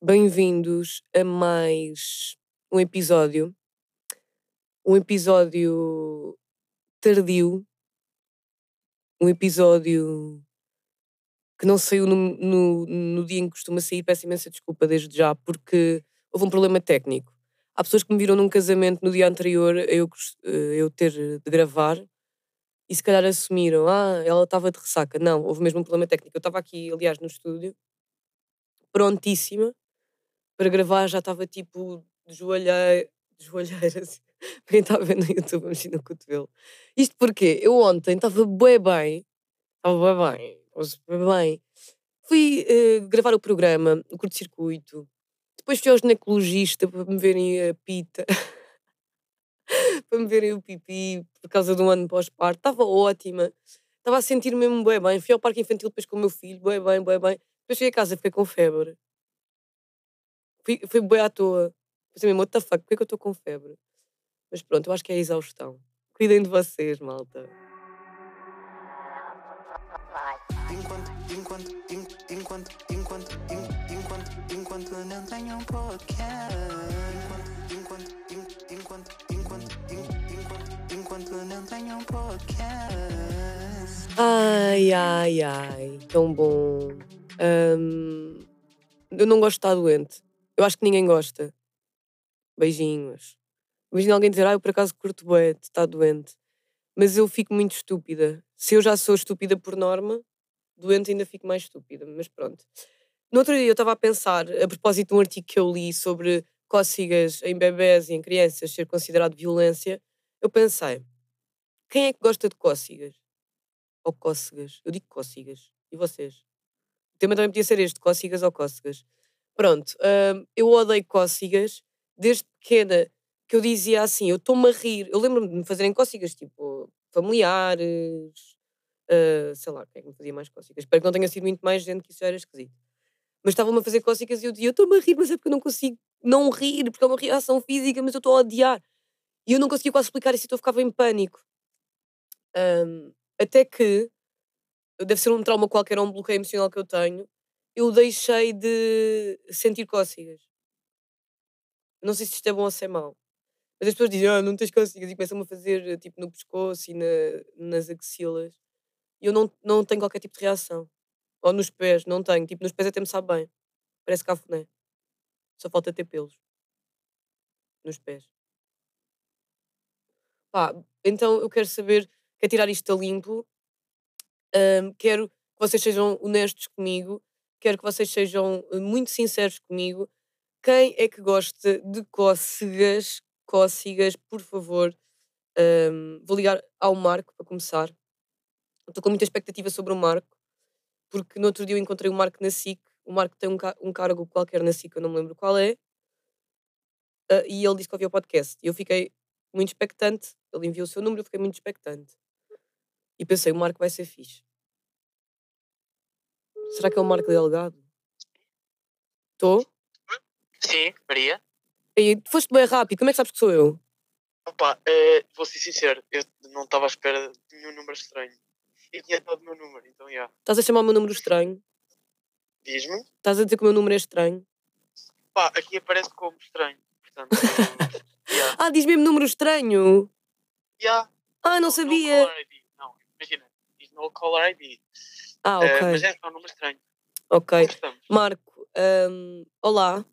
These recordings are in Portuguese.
Bem-vindos a mais um episódio. Um episódio tardio. Um episódio que não saiu no, no, no dia em que costuma sair. Peço imensa desculpa desde já, porque houve um problema técnico. Há pessoas que me viram num casamento no dia anterior a eu, eh, eu ter de gravar e se calhar assumiram, ah, ela estava de ressaca. Não, houve mesmo um problema técnico. Eu estava aqui, aliás, no estúdio, prontíssima para gravar, já estava tipo de joelheira, de assim. Quem está vendo no YouTube, mexer no cotovelo. Isto porque eu ontem estava bem bem, estava bem bem, bem bem. Fui uh, gravar o programa, o curto-circuito. Depois fui ao ginecologista para me verem a pita. para me verem o pipi por causa do ano pós-parto. Estava ótima. Estava a sentir mesmo bem bem. Fui ao parque infantil depois com o meu filho, bem bem, bem bem. Depois cheguei a casa, fiquei com febre. Fui, fui bem à toa. Pensei mesmo, what the fuck, porquê que eu estou com febre? Mas pronto, eu acho que é a exaustão. Cuidem de vocês, malta. Enquanto, enquanto, enquanto, enquanto, enquanto, enquanto, não tenho um podcast. Enquanto, enquanto, enquanto, enquanto, enquanto, enquanto não tenho um podcast. Ai, ai, ai, tão bom. Um, eu não gosto de estar doente. Eu acho que ninguém gosta. Beijinhos. Imagina alguém dizer, ah, eu por acaso curto bué, está doente. Mas eu fico muito estúpida. Se eu já sou estúpida por norma, doente ainda fico mais estúpida. Mas pronto. No outro dia eu estava a pensar, a propósito de um artigo que eu li sobre cócegas em bebés e em crianças ser considerado violência, eu pensei, quem é que gosta de cócegas? Ou cócegas? Eu digo cócegas. E vocês? O tema também podia ser este, cócegas ou cócegas. Pronto, uh, eu odeio cócegas desde pequena que eu dizia assim, eu estou-me a rir. Eu lembro-me de me fazerem cócegas, tipo, familiares, uh, sei lá, quem é que me fazia mais cócegas? Espero que não tenha sido muito mais gente, que isso era esquisito. Mas estavam-me a fazer cócegas e eu dizia, eu estou-me a rir, mas é porque eu não consigo não rir, porque é uma reação física, mas eu estou a odiar. E eu não conseguia quase explicar isso, então eu ficava em pânico. Um, até que, deve ser um trauma qualquer, um bloqueio emocional que eu tenho, eu deixei de sentir cócegas. Não sei se isto é bom ou se é mau. Mas as pessoas dizem, ah, não tens cócegas e começam-me a fazer tipo no pescoço e na, nas axilas. E eu não, não tenho qualquer tipo de reação. Ou nos pés, não tenho. Tipo, nos pés até me sabe bem. Parece cafuné. Só falta ter pelos. Nos pés. Pá, então eu quero saber, quero tirar isto a limpo. Um, quero que vocês sejam honestos comigo quero que vocês sejam eh, muito sinceros comigo. Quem é que gosta de cócegas? Cócegas, por favor. Um, vou ligar ao Marco para começar. Estou com muita expectativa sobre o Marco, porque no outro dia eu encontrei o Marco na SIC. O Marco tem um, um cargo qualquer na SIC, eu não me lembro qual é. Uh, e ele disse que ouvia o podcast. E eu fiquei muito expectante. Ele enviou o seu número, eu fiquei muito expectante. E pensei, o Marco vai ser fixe. Será que é o Marco Delgado? Estou? Sim, Maria. E foste bem rápido, como é que sabes que sou eu? Opa, é, vou ser sincero, eu não estava à espera de nenhum número estranho. E tinha dado o meu número, então já. Yeah. Estás a chamar o meu número estranho? Diz-me. Estás a dizer que o meu número é estranho? Pá, aqui aparece como estranho, portanto. yeah. Ah, diz mesmo número estranho? Yeah. Ah, não, sabia. No não, imagina, diz no caller ID. Ah, ok. Uh, mas é um número estranho. Ok. Marco, um, olá.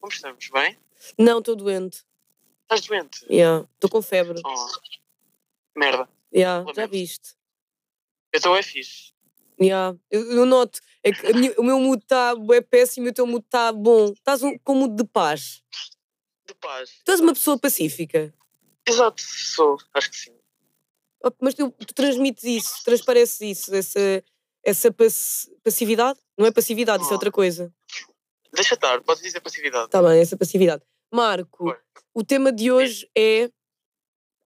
Como estamos? Bem? Não, estou doente. Estás doente? Estou yeah. com febre. Oh. Merda. Yeah, já viste. Eu estou é fixe. Yeah. Eu, eu noto, é que minha, o meu mood está é péssimo e o teu mood está bom. Estás um, com mood de paz. De paz. Tu és uma pessoa pacífica. Exato, sou, acho que sim. Mas tu, tu transmites isso, transpareces isso, essa, essa pass passividade? Não é passividade, isso é outra coisa. Deixa estar, podes dizer passividade. Está bem, essa passividade. Marco, Oi. o tema de hoje é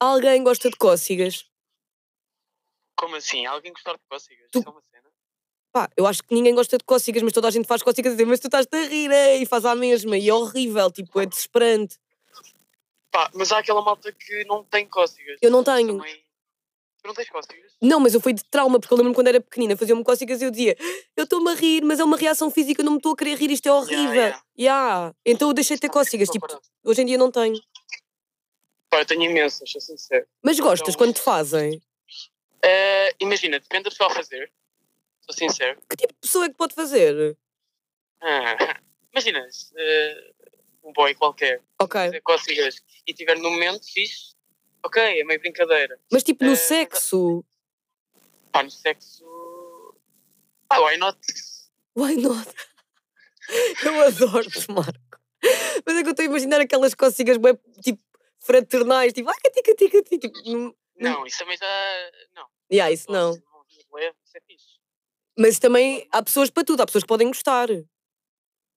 alguém gosta de cócegas? Como assim? Alguém gostar de cócegas? Tu... Isso é uma cena? Pá, eu acho que ninguém gosta de cócegas, mas toda a gente faz cócegas e diz, mas tu estás a rir, é? e faz a mesma, e é horrível, tipo, é desesperante. Pá, mas há aquela malta que não tem cócegas. Eu não tenho. Também... Tu não tens cócegas? Não, mas eu fui de trauma, porque eu lembro-me quando era pequenina, fazia-me cócegas e eu dizia eu estou-me a rir, mas é uma reação física, eu não me estou a querer rir, isto é horrível. yeah. Yeah. Então eu deixei de ter cócegas, tipo, hoje em dia não tenho. Pá, eu tenho imensas, sou sincero. Mas gostas Então- quando te fazem? Eh, imagina, depende da pessoa a fazer. Sou sincero. Que tipo de pessoa é que pode fazer? Ah, imagina, eh, um boy qualquer Ok. fazer cócegas e tiver no momento fixe, ok, é meio brincadeira. Mas tipo no Eh, sexo, Pá, no sexo. Pá, why not? why not? Eu adoro-te, Marco. Mas é que eu estou a imaginar aquelas cócegas bué, tipo fraternais, tipo, ai, cati, cati, cati, tipo, não- Não, isso também já. Não. yeah, isso não. Isso é fixe. Mas também há pessoas para tudo, há pessoas que podem gostar.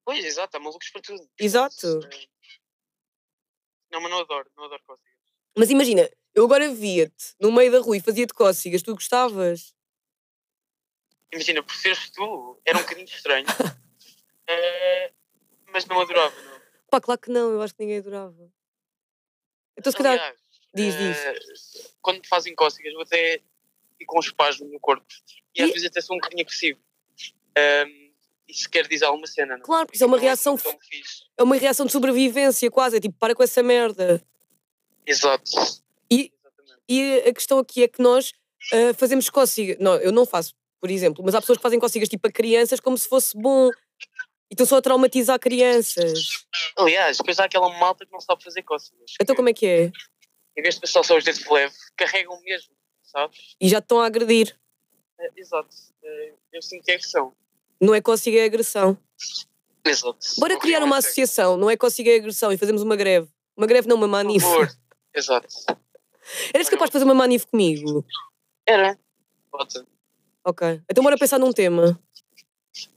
Pois, exato, há malucos para tudo. Exato. Não, mas não adoro, não adoro cócegas. Mas imagina, eu agora via-te no meio da rua e fazia-te cócegas, tu gostavas? Imagina, por seres tu, era um bocadinho estranho. Eh, mas não adorava, não. Pá, claro que não, eu acho que ninguém adorava. Então se calhar, Aliás, diz, diz. eh, quando me fazem cócegas, eu até fico com um espasmo no corpo. E às E- vezes até sou um bocadinho agressivo. Ehm, isso quer dizer alguma cena, não? Claro, porque isso é uma reação é uma reação de sobrevivência quase, é tipo, para com essa merda. Exato. E-. E a questão aqui é que nós ah, fazemos cócegas. Não, eu não faço, por exemplo, mas há pessoas que fazem cócegas tipo a crianças como se fosse bom. E estão só a traumatizar crianças. Aliás, depois há aquela malta que não sabe fazer cócegas. Então como é que é? Em vez de passar só os dedos de leve, carregam mesmo, sabes? E já estão a agredir. Eh, exato. Eh, eu sinto que é agressão. Não é cócega, é agressão. Exato. Bora criar uma associação, não é cócega, é agressão, e fazemos uma greve. Uma greve não, uma Por manif. favor. Exato. Eras capaz de fazer uma manif comigo? Era. Pode. Ok. Então bora pensar num tema.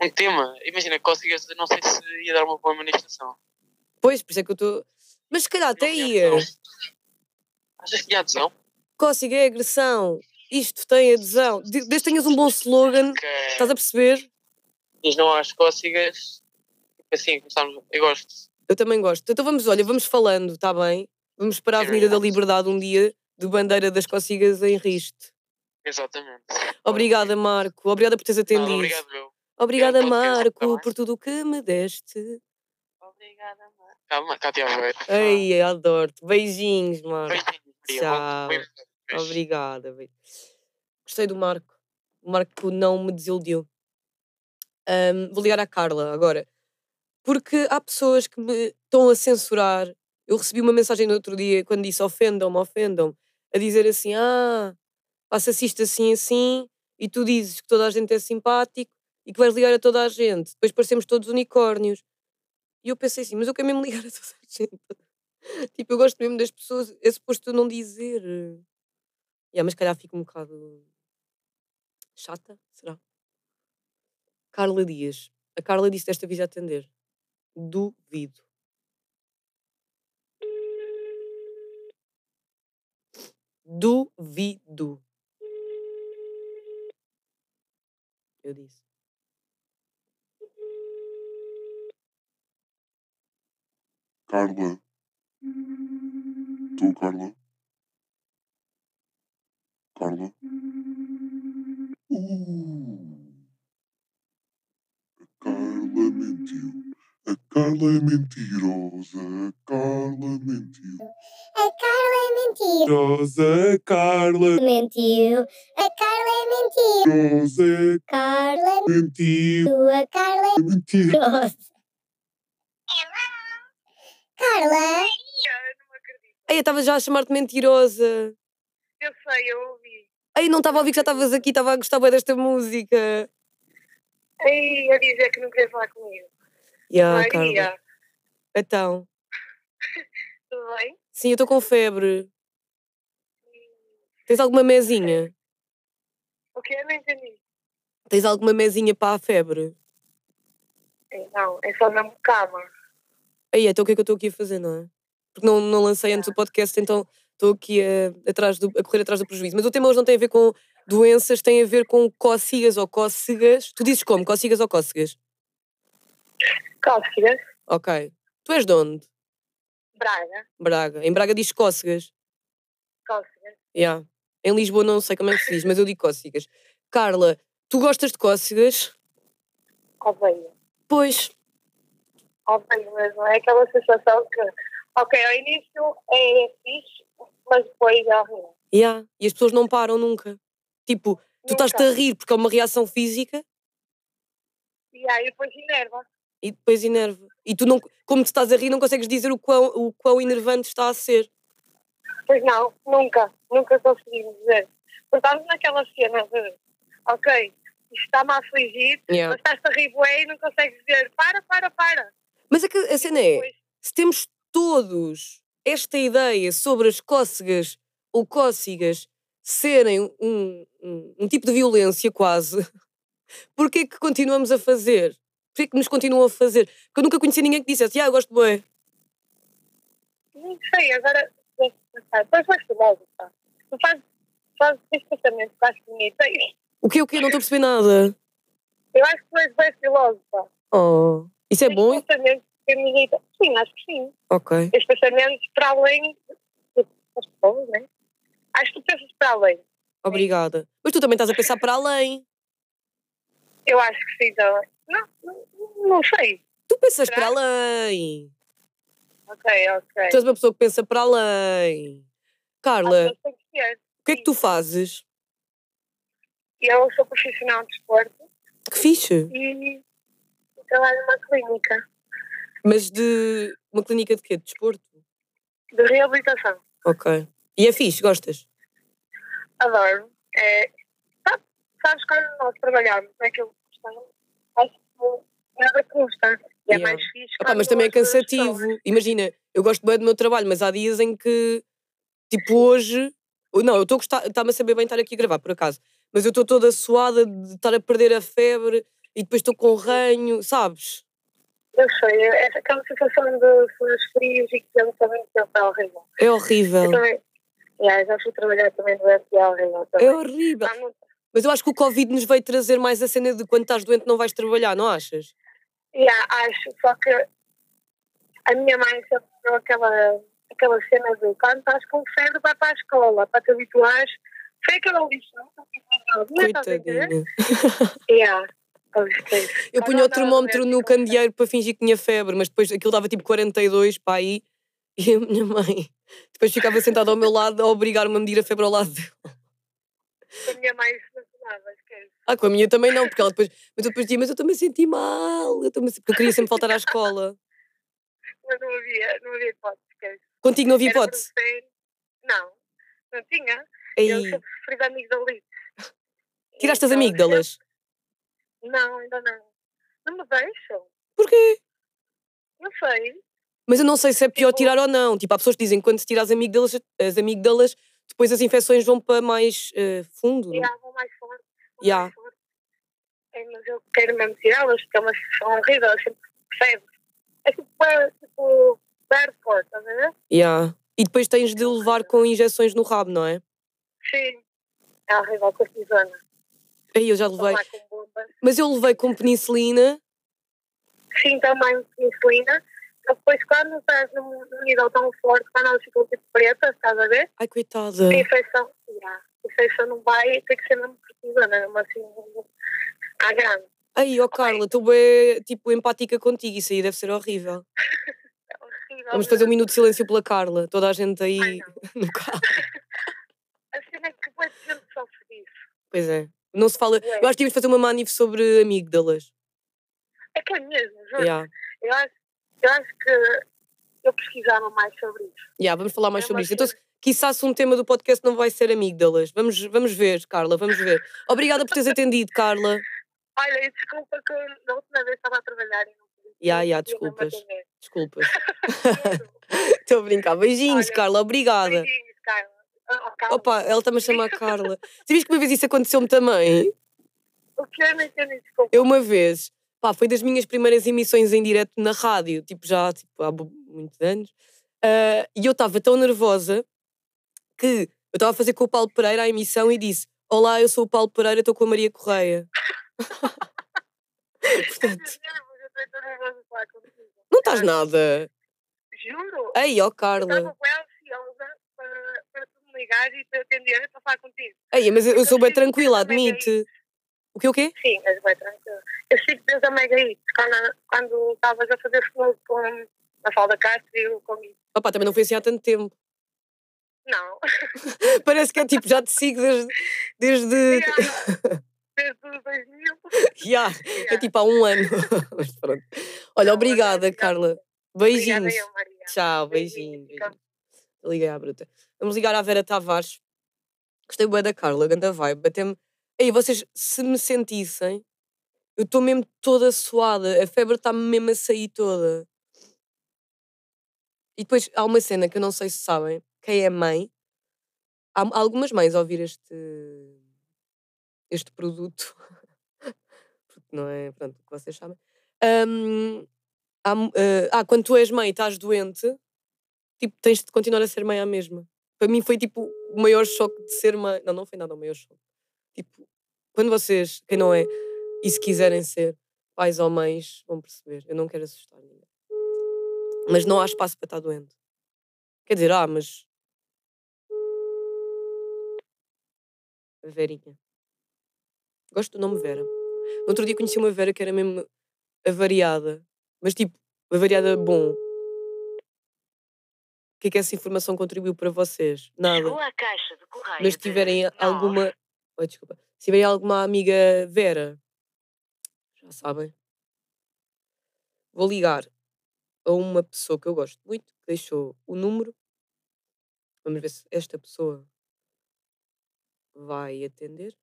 Um tema. Imagina, cócegas, não sei se ia dar uma boa manifestação. Pois, por isso é que eu estou. Mas se calhar até ia. Achas que tinha adesão? Cócega é agressão. Isto tem adesão. De- Desde que tenhas um bom slogan, Que estás a perceber? diz não às cócegas. Assim, começámos. Eu gosto. Eu também gosto. Então vamos, olha, vamos falando, está bem? Vamos para a Avenida da. Liberdade um dia, de bandeira das cócegas em Riste. Exatamente. Obrigada, Marco. Obrigada por teres atendido. Nada, obrigado, meu. Obrigada, Marco, tá por tudo o que me deste. Obrigada, mãe. Calma, Cátia. Ei, adoro-te. Beijinhos, Marco. Beijinhos. Tchau. Obrigada. beijo. Gostei do Marco. O Marco não me desiludiu. Ahm, vou ligar à Carla agora. Porque há pessoas que me estão a censurar. Eu recebi uma mensagem no outro dia quando disse ofendam-me, ofendam-me, a dizer assim: ah, passa-se isto assim, assim, e tu dizes que toda a gente é simpático e que vais ligar a toda a gente. Depois parecemos todos unicórnios. E eu pensei assim: mas eu quero mesmo ligar a toda a gente. tipo, eu gosto mesmo das pessoas, é suposto não dizer. Yeah, mas calhar fico um bocado chata, será? Carla Dias. A Carla disse desta vez a atender. Duvido. Duvido. Eu disse. Carla. Tu, Carla? Carla? Uh. Carla mentiu. A Carla é mentirosa. A Carla mentiu. A Carla é mentira. Mentirosa, Carla. Mentiu. A Carla é mentira. Mentirosa, Carla mentiu. A Carla é mentirosa. Carla, Ei, eu estava já a chamar-te mentirosa. Eu sei, eu ouvi. Ei, não estava a ouvir que já estavas aqui, estava a gostar bem desta música. Ei, a dizer que não queria falar comigo. Yeah, Carla. Maria, Então, tudo bem? sim, eu estou com febre. Tens alguma mesinha? O que? Não entendi. Tens alguma mesinha para a febre? Ei, Não, é só mesmo cama. Aí, então o que é que eu estou aqui a fazer, não é? Porque não, não lancei antes o podcast, então estou aqui a, atrás do, a correr atrás do prejuízo. Mas o tema hoje não tem a ver com doenças, tem a ver com cócegas ou cócegas. Tu dizes como? Cócegas ou cócegas? Cócegas, Ok. Tu és de onde? Braga, Braga. Em Braga diz cócegas. cócegas. Yeah. Em Lisboa não sei como é que se diz, mas eu digo cócegas. Carla, tu gostas de cócegas? Odeio. Pois, Odeio mesmo. É aquela sensação que, ok, ao início é fixe, mas depois é horrível. yeah. e as pessoas não param nunca. Tipo, tu estás-te a rir porque é uma reação física E aí depois enerva. E depois enerva. E tu, não, como te estás a rir, não consegues dizer o quão, o quão enervante está a ser. Pois não, nunca, nunca conseguimos dizer. Porque estamos naquela cena de, ok, isto está-me a afligir, Yeah. mas estás-te a rir bué e não consegues dizer, para, para, para. Mas é que a cena é, Depois, se temos todos esta ideia sobre as cócegas ou cócegas serem um, um, um tipo de violência quase, porquê é que continuamos a fazer? Porquê é que nos continuam a fazer? Porque eu nunca conheci ninguém que dissesse, ah, eu gosto de bué. não sei, agora, deixa eu pensar. depois vais tu logo, pá. Tu fazes, este pensamento que acho bonito. O que é o quê? Não estou a perceber nada. Eu acho que tu és bem filósofa. Oh, isso é bom? pensamento que me irrita. Sim, acho que sim. Ok. Estes pensamentos para além de- das pessoas, né? Acho que tu pensas para além. Obrigada. Mas tu também estás a pensar para além. Eu acho que sim, também. Não, não, não sei. Tu pensas Será? para além. Ok, ok. Tu és uma pessoa que pensa para além. Carla, ser. o que é que tu fazes? Eu sou profissional de desporto Que fixe. e trabalho numa clínica Mas de uma clínica de quê? De desporto? de reabilitação. Ok. E é fixe, gostas? Adoro. É, sabes quando nós trabalhamos naquilo que gostamos, acho que nada custa. E é Yeah. mais fixe. Opa, mas também é cansativo. pessoas. Imagina, eu gosto bem do meu trabalho, mas há dias em que, tipo, hoje. Não, eu estou a gostar, está-me a saber bem estar aqui a gravar, por acaso. Mas eu estou toda suada de estar a perder a febre e depois estou com ranho, sabes? Eu sei, é aquela sensação de suas frios e que eu também é horrível. É horrível. Eu também, yeah, já fui trabalhar também doente e é horrível também. É horrível. Há muito- Mas eu acho que o Covid nos veio trazer mais a cena de quando estás doente não vais trabalhar, não achas? Yeah, acho, só que a minha mãe sempre deu aquela, aquela cena de quando estás com febre vai para a escola, para te habituares. Foi aquela. Não estás a entender? Coitadinha. Yeah. Eu punha o termómetro no candeeiro para fingir que tinha febre, mas depois aquilo dava tipo 42 para aí e a minha mãe depois ficava sentada ao meu lado a obrigar-me a medir a febre ao lado dele. A minha mãe esquece. Ah, com a minha também não, porque ela depois, mas eu depois dizia, mas eu também senti mal, eu também, porque eu queria sempre faltar à escola. Mas não havia, não havia hipótese, esquece. Contigo não havia Era hipótese. professor. Não, não tinha. Eu Aí, sempre sofri de amigdalite. tiraste as Então, amígdalas. Não, ainda não. Não me deixam. Porquê? Não sei. Mas eu não sei se é pior Tipo- tirar ou não. Tipo, há pessoas que dizem que quando se tira as amígdalas, as amígdalas, depois as infecções vão para mais eh, fundo. E há vão mais Yeah. É, mas eu quero mesmo tirá-las, porque é uma sensação horrível. Eu sempre percebo. É tipo, é, tipo, bad forte, estás a ver? Yeah. E depois tens de levar com injeções no rabo, não é? Sim. É horrível, cortisona. Aí eu já levei. Mas eu levei com penicilina. Sim, também. Mas Depois, quando estás num num nível tão forte, quando elas ficam tipo pretas, estás a ver? Ai, coitada. A infecção, yeah, a infecção não vai, tem que ser mesmo cortisona, mesmo assim, à grande. Ai, ó Carla, estou bem, tipo, empática contigo. Isso aí deve ser horrível. É horrível. Vamos fazer um minuto de silêncio pela Carla. Toda a gente aí Ai, no carro. A cena é que boa gente sofre disso. Pois é. Não se fala. Eu acho que tínhamos de fazer uma manif sobre amígdalas. É que é mesmo, juro. Yeah. Eu, acho, eu acho que eu pesquisava mais sobre isso. Yeah, vamos falar mais É sobre isso. Então, se um tema do podcast não vai ser amígdalas. Vamos, vamos ver, Carla, vamos ver. Obrigada por teres atendido, Carla. Olha, desculpa que na última vez estava a trabalhar e não ya, eu mesmo desculpas. Desculpas. Estou a brincar. Beijinhos, Olha, Carla. Obrigada. Beijinhos, Carla. Ah, oh, Carla. Opa, ela está-me a chamar Carla. Sabias que uma vez isso aconteceu-me também? O que eu não entendi, desculpa. Eu uma vez, pá, foi das minhas primeiras emissões em direto na rádio, tipo já tipo, há muitos anos, ah, e eu estava tão nervosa que eu estava a fazer com o Paulo Pereira a emissão e disse: Olá, eu sou o Paulo Pereira, estou com a Maria Correia. Portanto, não estás nada. Juro. Ei, ó Carla. estava bem ansiosa para, para tu me e para atender, eu estou a falar contigo. Ei, mas eu, eu sou bem tranquila, admite. O que o quê? Sim, mas vai tranquilo. Eu sigo desde a Mega Hits, quando, estavas a fazer flow com a Falda Castro e o comigo. Opá, também não foi assim há tanto tempo. Não. Parece que é tipo, já te sigo desde. desde... Yeah. Desde os 2000. Yeah, é Yeah. tipo há um ano. Mas pronto. Olha, Não, obrigada, obrigada. Carla. Beijinhos. eu. Tchau, Beijinhos. beijinhos. Liguei à bruta. Vamos ligar à Vera Tavares. Gostei bem da Carla, ganda vibe. Até-me. Ei, vocês, se me sentissem, eu estou mesmo toda suada. A febre está-me mesmo a sair toda. E depois há uma cena que eu não sei se sabem. Quem é mãe? Há algumas mães a ouvir este. este produto. Não é. Pronto, o que vocês sabem. Hum, há eh, ah, quando tu és mãe e estás doente, tipo, tens de continuar a ser mãe à mesma. Para mim foi tipo o maior choque de ser mãe. Não, não foi nada o maior choque. Tipo, quando vocês, quem não é, e se quiserem ser pais ou mães, vão perceber. Eu não quero assustar ninguém. Mas não há espaço para estar doente. Quer dizer, ah, mas. Verinha. Gosto do nome Vera. No outro dia conheci uma Vera que era mesmo avariada. Mas tipo, avariada bom. O que é que essa informação contribuiu para vocês? Nada. Chegou à caixa de correio Mas se de tiverem alguma. Oi, desculpa. Se tiverem alguma amiga Vera, já sabem. Vou ligar a uma pessoa que eu gosto muito, que deixou o número. Vamos ver se esta pessoa vai atender.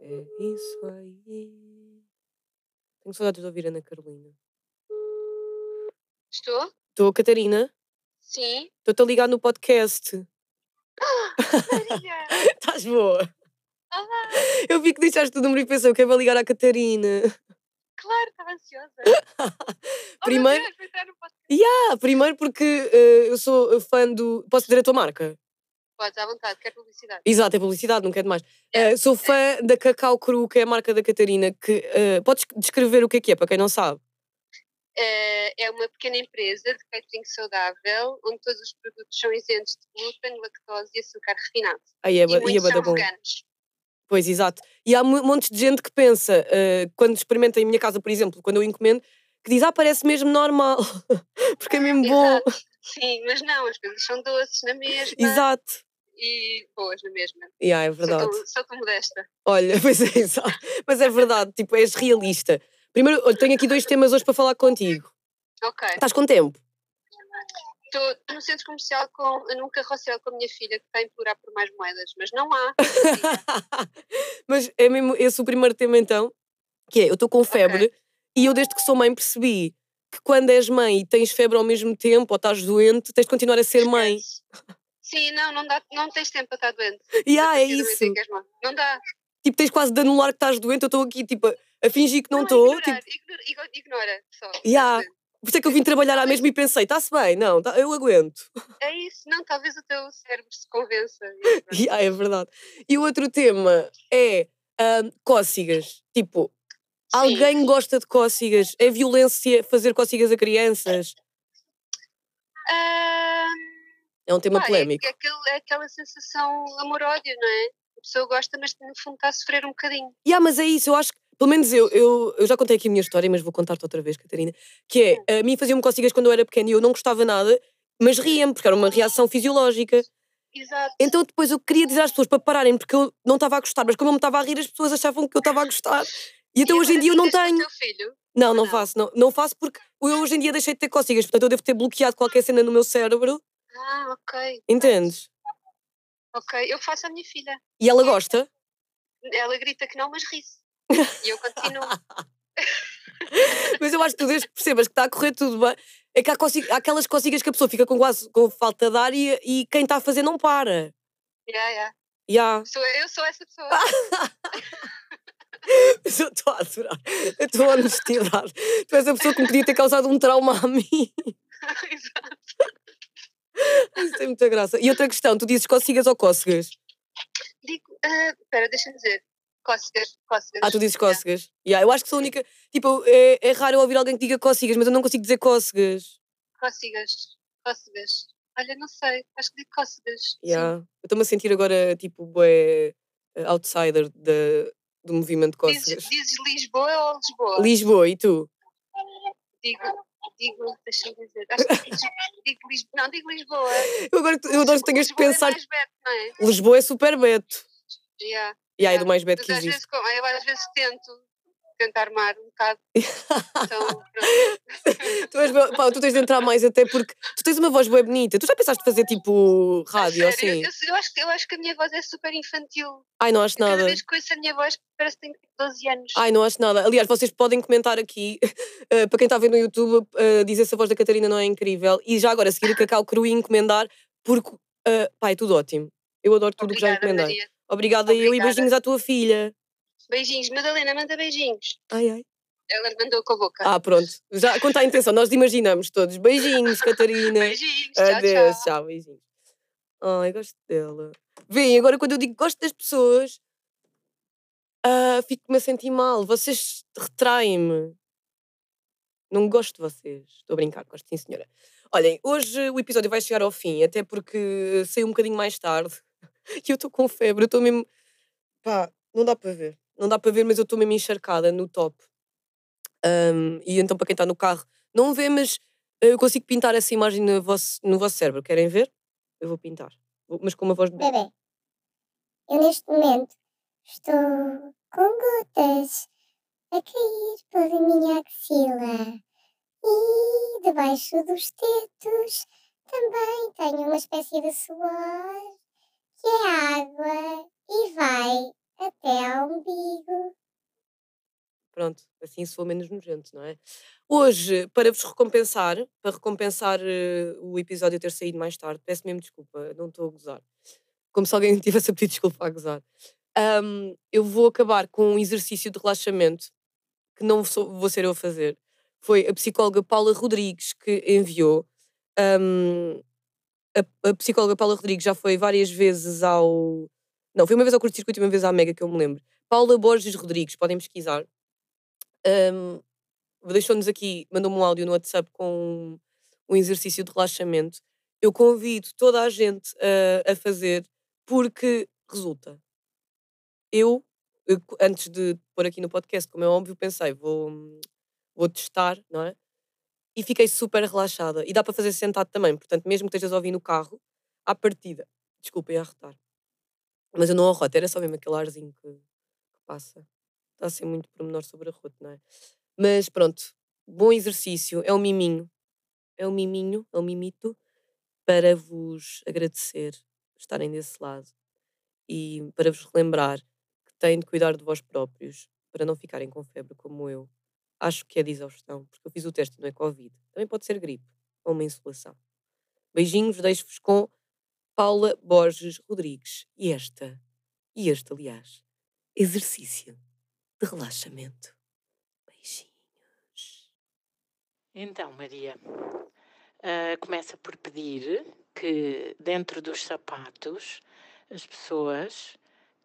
É isso aí. Tenho saudades de ouvir Ana Carolina. Estou? Estou, Catarina. Sim. Estou-te a ligar no podcast. Maria! Estás boa? Eu vi que deixaste o número e pensei, eu quero ligar à Catarina. Claro, estava ansiosa. Primeiro- Oh, Deus, vou entrar no podcast. Ah, primeiro porque eh, eu sou fã do. Posso dizer a tua marca? Podes, à vontade, quer publicidade. Exato, é publicidade, não quero mais. Eh, sou fã da Cacau Cru, que é a marca da Catarina. Que, eh, podes descrever o que é que é, para quem não sabe? Eh, é uma pequena empresa de catering saudável, onde todos os produtos são isentos de glúten, lactose e açúcar refinado. Aí é, e é muitos da são bom. veganos. Pois, exato. E há montes de gente que pensa, eh, quando experimenta em minha casa, por exemplo, quando eu encomendo, que diz, ah, parece mesmo normal. Porque é mesmo bom. Exato. Sim, mas não, as coisas são doces na mesma Exato. e boas na mesma. Yeah, é Sou verdade. tão, sou tão modesta. Olha, pois é, exato. Mas é verdade, tipo, és realista. Primeiro, tenho aqui dois temas hoje para falar contigo. Ok. Estás com tempo? Estou no centro comercial com, num carrossel com a minha filha que está a implorar por mais moedas, mas não há. Mas é mesmo esse o primeiro tema então, que é, eu estou com febre e eu desde que sou mãe percebi que quando és mãe e tens febre ao mesmo tempo ou estás doente, tens de continuar a ser mãe. Sim, não, não, dá, não tens tempo para estar doente. E ah, é isso. Não dá. Tipo, tens quase de anular que estás doente, eu estou aqui tipo, a fingir que não estou. tipo, ignora, ignora, só. Ya. Por isso é que eu vim trabalhar à mesma e pensei, está-se bem, não, tá- eu aguento. É isso, não, talvez o teu cérebro se convença. Ah, é verdade. E o outro tema é ahm, cócegas. Tipo, Sim. alguém gosta de cócegas? É violência fazer cócegas a crianças? Ah, É um tema pá, é- polémico. É, aquele- é aquela sensação amor-ódio, não é? A pessoa gosta, mas no fundo está a sofrer um bocadinho. Yeah, mas é isso, eu acho que, pelo menos eu, eu, eu já contei aqui a minha história, mas vou contar-te outra vez, Catarina, que é, a mim faziam-me cócegas quando eu era pequena e eu não gostava nada, mas ria-me, porque era uma reação fisiológica. Exato. Então depois eu queria dizer às pessoas para pararem, porque eu não estava a gostar, mas como eu me estava a rir, as pessoas achavam que eu estava a gostar. E até E hoje em dia eu não tenho. teu filho? Não, não não? faço, não, não faço porque eu hoje em dia deixei de ter cócegas, portanto eu devo ter bloqueado qualquer cena no meu cérebro, Ah, ok. entendes? Ok, eu faço à minha filha. E ela gosta. Ela grita que não, mas ri-se. E eu continuo. Mas eu acho que tu desde que percebas que está a correr tudo bem, é que há, há aquelas cócegas que a pessoa fica com quase com falta de ar e, e quem está a fazer não para. yeah, yeah. Ya, Sou, eu sou essa pessoa. mas eu estou a adorar a tua honestidade. Tu és a pessoa que me podia ter causado um trauma a mim. Exato. Isso tem muita graça. E outra questão, tu dizes cócegas ou cócegas? Digo, Ah, Espera, deixa-me dizer. Cócegas, cócegas. Ah, tu dizes Yeah. cócegas. Yeah, eu acho que sou a única. Tipo, é, é raro eu ouvir alguém que diga cócegas, mas eu não consigo dizer cócegas. Cócegas, cócegas. Olha, não sei, acho que digo cócegas. sim. Yeah. Eu estou-me a sentir agora, tipo, bué eh, outsider da- do movimento Dizes, cócegas. dizes Lisboa ou Lisboa? Lisboa, e tu? Digo, digo, deixa-me dizer. Acho que digo, digo Lisboa. Não, digo Lisboa. Eu, agora, eu adoro que tenhas de Lisboa pensar. É beto, é? Lisboa é super beto. Yeah. E aí, do mais Mas que às existe. vezes, eu às vezes tento tentar armar um bocado. Então, pronto. tu, és, pá, tu tens de entrar mais até porque tu tens uma voz bem bonita. Tu já pensaste fazer tipo rádio assim? eu, eu acho, que- eu acho que a minha voz é super infantil. Ai, não acho Cada nada. vez que ouço a minha voz parece que tenho tipo 12 anos. Ai, não acho nada. Aliás, vocês podem comentar aqui, eh, para quem está a ver no YouTube, eh, dizer se a voz da Catarina não é incrível. E já agora, seguir o Cacau Cru e encomendar, porque, uh, pá, é tudo ótimo. Eu adoro tudo o que já encomendei. Maria. Obrigada eu e Obrigada. beijinhos à tua filha. Beijinhos. Madalena, manda beijinhos. Ai, ai. Ela mandou com a boca. Ah, pronto. Já conta a intenção, nós imaginamos todos. Beijinhos, Catarina. Beijinhos. Tchau, Adeus, tchau. tchau, beijinhos. Ai, gosto dela. Vêem, agora quando eu digo gosto das pessoas, ah, fico-me a sentir mal. Vocês retraem-me. Não gosto de vocês. Estou a brincar, gosto sim, senhora. Olhem, hoje o episódio vai chegar ao fim, até porque saiu um bocadinho mais tarde. E eu estou com febre, eu estou mesmo. Pá, não dá para ver. Não dá para ver, mas eu estou mesmo encharcada no top. Ahm, e então, para quem está no carro, não vê, mas eu consigo pintar essa imagem no vosso, no vosso cérebro. Querem ver? Eu vou pintar. Mas com uma voz de bebê. Bebê, eu neste momento estou com gotas a cair pela minha axila e debaixo dos tetos também tenho uma espécie de suor é água e vai até ao umbigo. Pronto, assim sou menos nojento, não é? Hoje, para vos recompensar, para recompensar eh, o episódio ter saído mais tarde, peço mesmo desculpa, não estou a gozar. Como se alguém tivesse a pedir desculpa a gozar. Ahm, eu vou acabar com um exercício de relaxamento que não vou ser eu a fazer. Foi a psicóloga Paula Rodrigues que enviou. Ahm, a, a psicóloga Paula Rodrigues já foi várias vezes ao. Não, foi uma vez ao curto-circuito e uma vez à Mega, que eu me lembro. Paula Borges Rodrigues, podem pesquisar. Ahm, Deixou-nos aqui, mandou-me um áudio no WhatsApp com um exercício de relaxamento. Eu convido toda a gente a, a fazer porque resulta. Eu, eu, antes de pôr aqui no podcast, como é óbvio, pensei, vou, vou testar, não é? E fiquei super relaxada. E dá para fazer sentado também, portanto, mesmo que estejas a ouvir no carro, à partida. Desculpem arrotar. Mas eu não arroto, era só mesmo aquele arzinho que, que passa. Está a ser muito pormenor sobre arroto, não é? Mas pronto, bom exercício. É um miminho. É um miminho, é um mimito para vos agradecer estarem desse lado e para vos relembrar que têm de cuidar de vós próprios para não ficarem com febre como eu. Acho que é de exaustão, porque eu fiz o teste e não é Covid. Também pode ser gripe ou uma insolação. Beijinhos, deixo-vos com Paula Borges Rodrigues. E esta, e este, aliás, exercício de relaxamento. Beijinhos. Então, Maria, ah, começa por pedir que dentro dos sapatos as pessoas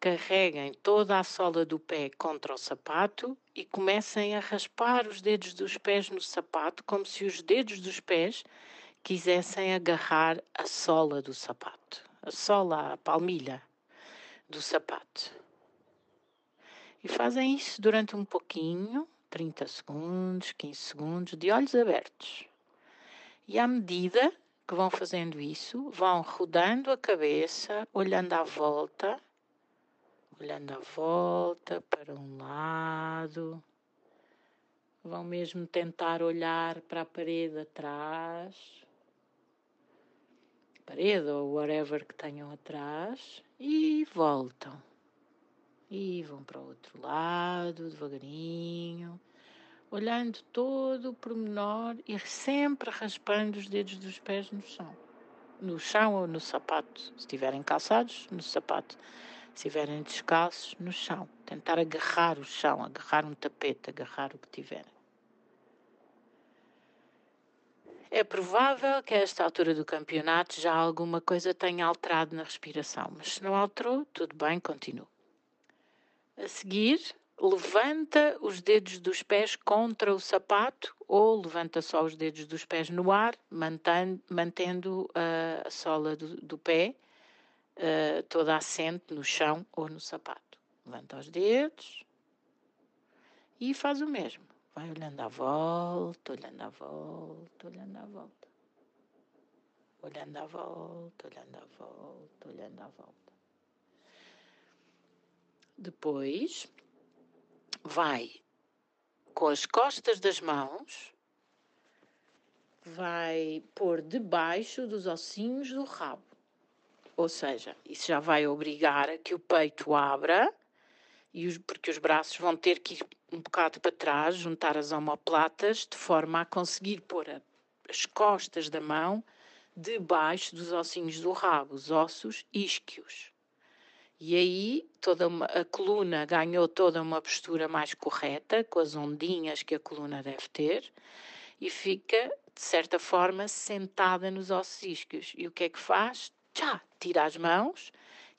carreguem toda a sola do pé contra o sapato e comecem a raspar os dedos dos pés no sapato, como se os dedos dos pés quisessem agarrar a sola do sapato, a sola, a palmilha do sapato. E fazem isso durante um pouquinho, 30 segundos, 15 segundos, de olhos abertos. E à medida que vão fazendo isso, vão rodando a cabeça, olhando à volta, olhando à volta para um lado. Vão mesmo tentar olhar para a parede atrás, parede ou whatever que tenham atrás, e voltam. E vão para o outro lado, devagarinho, olhando todo o pormenor e sempre raspando os dedos dos pés no chão. No chão ou no sapato. Se estiverem calçados, no sapato. Se estiverem descalços, no chão. Tentar agarrar o chão, agarrar um tapete, agarrar o que tiverem. É provável que a esta altura do campeonato já alguma coisa tenha alterado na respiração, mas se não alterou, tudo bem, continua. A seguir, levanta os dedos dos pés contra o sapato ou levanta só os dedos dos pés no ar, mantendo, mantendo uh, a sola do, do pé uh, toda assente no chão ou no sapato. Levanta os dedos e faz o mesmo. Vai olhando à volta, olhando à volta, olhando à volta. Olhando à volta, olhando à volta, olhando à volta. Depois, vai com as costas das mãos, vai pôr debaixo dos ossinhos do rabo. Ou seja, isso já vai obrigar a que o peito abra, e os, porque os braços vão ter que ir um bocado para trás, juntar as omoplatas, de forma a conseguir pôr a, as costas da mão debaixo dos ossinhos do rabo, os ossos isquios. E aí toda uma, a coluna ganhou toda uma postura mais correta, com as ondinhas que a coluna deve ter, e fica, de certa forma, sentada nos ossos isquios. E o que é que faz? Tchá, tira as mãos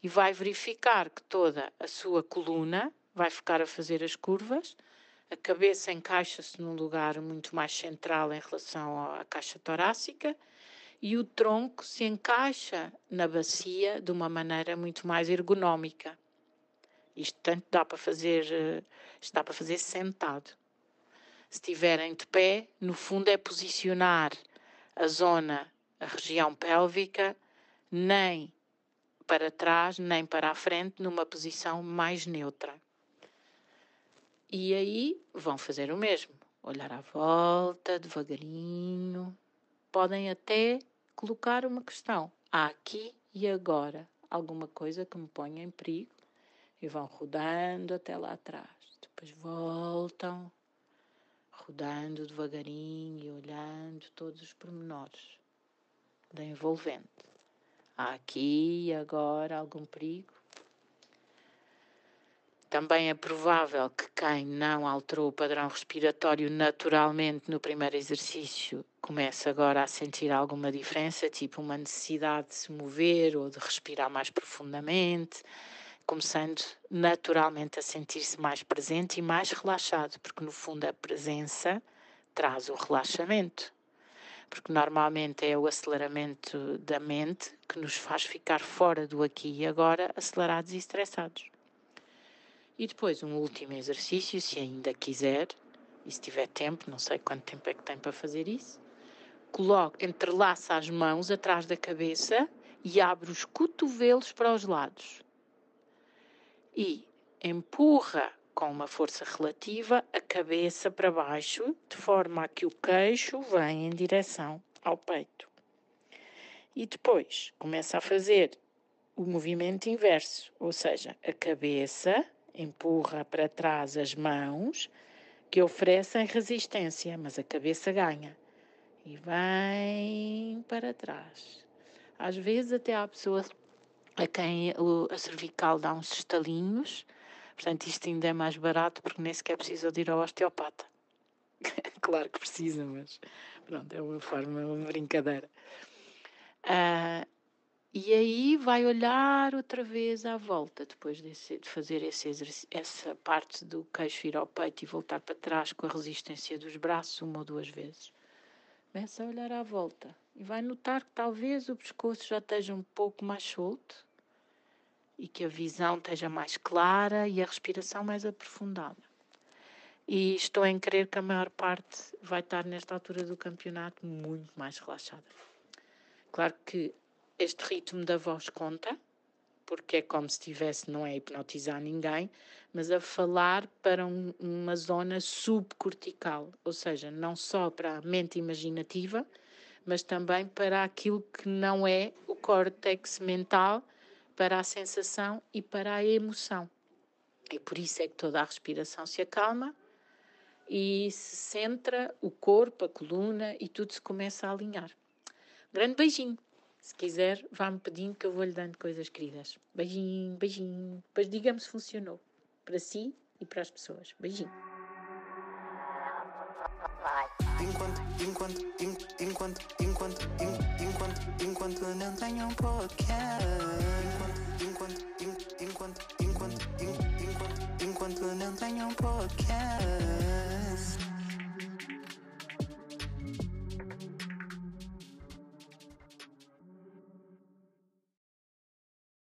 e vai verificar que toda a sua coluna vai ficar a fazer as curvas, a cabeça encaixa-se num lugar muito mais central em relação à caixa torácica e o tronco se encaixa na bacia de uma maneira muito mais ergonómica. Isto tanto dá para fazer, eh, está para fazer sentado. Se estiverem de pé, no fundo é posicionar a zona, a região pélvica, nem para trás, nem para a frente, numa posição mais neutra. E aí vão fazer o mesmo. Olhar à volta, devagarinho. Podem até colocar uma questão. Há aqui e agora alguma coisa que me ponha em perigo. E vão rodando até lá atrás. Depois voltam, rodando devagarinho e olhando todos os pormenores da envolvente. Aqui e agora algum perigo? Também é provável que quem não alterou o padrão respiratório naturalmente no primeiro exercício comece agora a sentir alguma diferença, tipo uma necessidade de se mover ou de respirar mais profundamente, começando naturalmente a sentir-se mais presente e mais relaxado, porque no fundo a presença traz o relaxamento. Porque normalmente é o aceleramento da mente que nos faz ficar fora do aqui e agora, acelerados e estressados. E depois um último exercício, se ainda quiser, e se tiver tempo, não sei quanto tempo é que tem para fazer isso. Coloque, entrelaça as mãos atrás da cabeça e abre os cotovelos para os lados. E empurra com uma força relativa a cabeça para baixo, de forma a que o queixo venha em direção ao peito. E depois começa a fazer o movimento inverso, ou seja, a cabeça empurra para trás as mãos que oferecem resistência, mas a cabeça ganha. E vem para trás. Às vezes até há pessoas a quem a cervical dá uns estalinhos, portanto isto ainda é mais barato porque nem sequer precisa de ir ao osteopata. claro que precisa, mas pronto, é uma forma, uma brincadeira. Uh, e aí vai olhar outra vez à volta, depois desse, de fazer esse essa parte do queixo ir ao peito e voltar para trás com a resistência dos braços uma ou duas vezes. Começa a olhar à volta e vai notar que talvez o pescoço já esteja um pouco mais solto e que a visão esteja mais clara e a respiração mais aprofundada. E estou em crer que a maior parte vai estar nesta altura do campeonato muito mais relaxada. Claro que este ritmo da voz conta, porque é como se estivesse, não é hipnotizar ninguém, mas a falar para um, uma zona subcortical, ou seja, não só para a mente imaginativa, mas também para aquilo que não é o córtex mental, para a sensação e para a emoção. E por isso é que toda a respiração se acalma e se centra o corpo, a coluna e tudo se começa a alinhar. Grande beijinho! Se quiser, vá-me pedindo que eu vou-lhe dando coisas queridas. Beijinho, beijinho. Depois diga-me se funcionou. Para si e para as pessoas. Beijinho. Enquanto enquanto, enquanto, enquanto, enquanto, enquanto, enquanto não tenho um podcast.